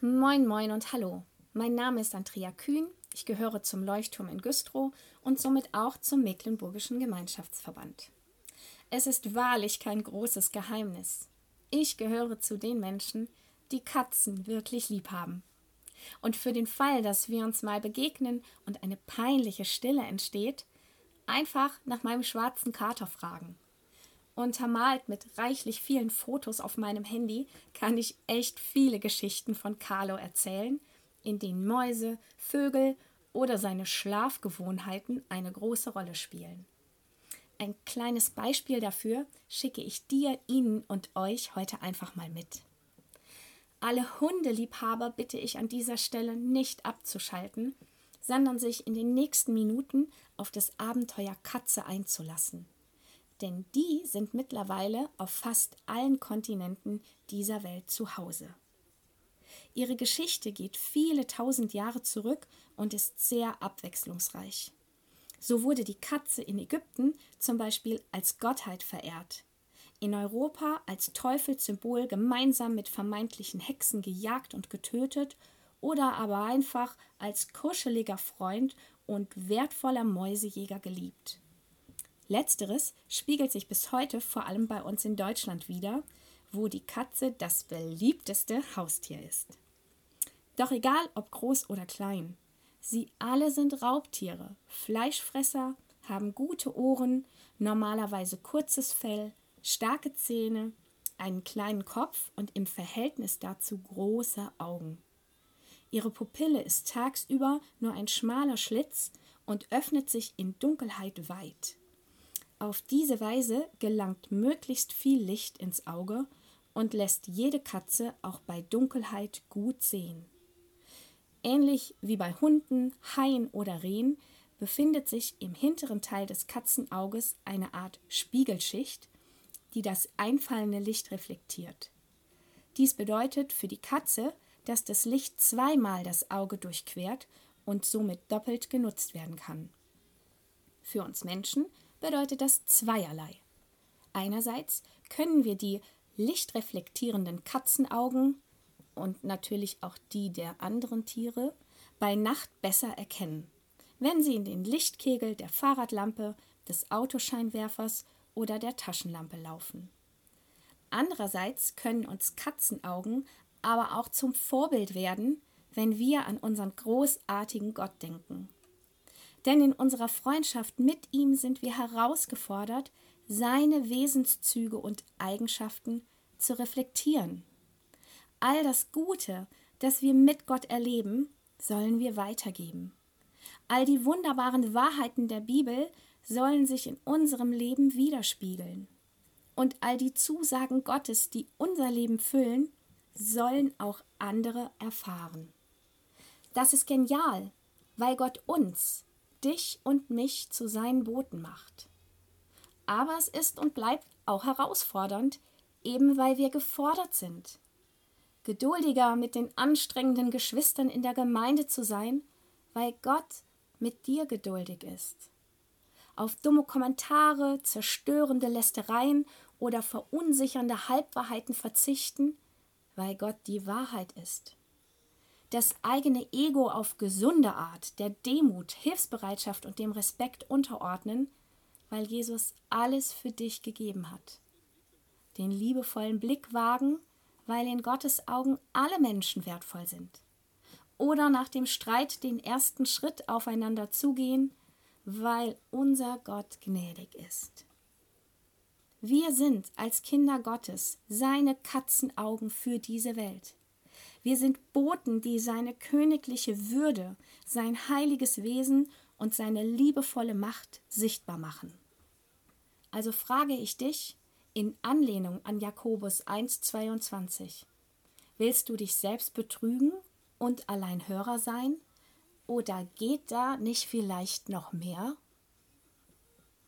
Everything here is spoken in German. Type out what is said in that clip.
Moin, moin und hallo. Mein Name ist Andrea Kühn. Ich gehöre zum Leuchtturm in Güstrow und somit auch zum Mecklenburgischen Gemeinschaftsverband. Es ist wahrlich kein großes Geheimnis. Ich gehöre zu den Menschen, die Katzen wirklich lieb haben. Und für den Fall, dass wir uns mal begegnen und eine peinliche Stille entsteht, einfach nach meinem schwarzen Kater fragen. Untermalt mit reichlich vielen Fotos auf meinem Handy kann ich echt viele Geschichten von Carlo erzählen, in denen Mäuse, Vögel oder seine Schlafgewohnheiten eine große Rolle spielen. Ein kleines Beispiel dafür schicke ich dir, Ihnen und euch heute einfach mal mit. Alle Hundeliebhaber bitte ich an dieser Stelle nicht abzuschalten, sondern sich in den nächsten Minuten auf das Abenteuer Katze einzulassen denn die sind mittlerweile auf fast allen Kontinenten dieser Welt zu Hause. Ihre Geschichte geht viele tausend Jahre zurück und ist sehr abwechslungsreich. So wurde die Katze in Ägypten zum Beispiel als Gottheit verehrt, in Europa als Teufelssymbol gemeinsam mit vermeintlichen Hexen gejagt und getötet oder aber einfach als kuscheliger Freund und wertvoller Mäusejäger geliebt. Letzteres spiegelt sich bis heute vor allem bei uns in Deutschland wider, wo die Katze das beliebteste Haustier ist. Doch egal ob groß oder klein, sie alle sind Raubtiere, Fleischfresser, haben gute Ohren, normalerweise kurzes Fell, starke Zähne, einen kleinen Kopf und im Verhältnis dazu große Augen. Ihre Pupille ist tagsüber nur ein schmaler Schlitz und öffnet sich in Dunkelheit weit. Auf diese Weise gelangt möglichst viel Licht ins Auge und lässt jede Katze auch bei Dunkelheit gut sehen. Ähnlich wie bei Hunden, Haien oder Rehen befindet sich im hinteren Teil des Katzenauges eine Art Spiegelschicht, die das einfallende Licht reflektiert. Dies bedeutet für die Katze, dass das Licht zweimal das Auge durchquert und somit doppelt genutzt werden kann. Für uns Menschen bedeutet das zweierlei. Einerseits können wir die lichtreflektierenden Katzenaugen und natürlich auch die der anderen Tiere bei Nacht besser erkennen, wenn sie in den Lichtkegel der Fahrradlampe, des Autoscheinwerfers oder der Taschenlampe laufen. Andererseits können uns Katzenaugen aber auch zum Vorbild werden, wenn wir an unseren großartigen Gott denken. Denn in unserer Freundschaft mit ihm sind wir herausgefordert, seine Wesenszüge und Eigenschaften zu reflektieren. All das Gute, das wir mit Gott erleben, sollen wir weitergeben. All die wunderbaren Wahrheiten der Bibel sollen sich in unserem Leben widerspiegeln. Und all die Zusagen Gottes, die unser Leben füllen, sollen auch andere erfahren. Das ist genial, weil Gott uns, dich und mich zu seinen Boten macht. Aber es ist und bleibt auch herausfordernd, eben weil wir gefordert sind. Geduldiger mit den anstrengenden Geschwistern in der Gemeinde zu sein, weil Gott mit dir geduldig ist. Auf dumme Kommentare, zerstörende Lästereien oder verunsichernde Halbwahrheiten verzichten, weil Gott die Wahrheit ist das eigene Ego auf gesunde Art, der Demut, Hilfsbereitschaft und dem Respekt unterordnen, weil Jesus alles für dich gegeben hat. Den liebevollen Blick wagen, weil in Gottes Augen alle Menschen wertvoll sind. Oder nach dem Streit den ersten Schritt aufeinander zugehen, weil unser Gott gnädig ist. Wir sind als Kinder Gottes seine Katzenaugen für diese Welt. Wir sind Boten, die seine königliche Würde, sein heiliges Wesen und seine liebevolle Macht sichtbar machen. Also frage ich dich in Anlehnung an Jakobus 1,22: Willst du dich selbst betrügen und allein Hörer sein? Oder geht da nicht vielleicht noch mehr?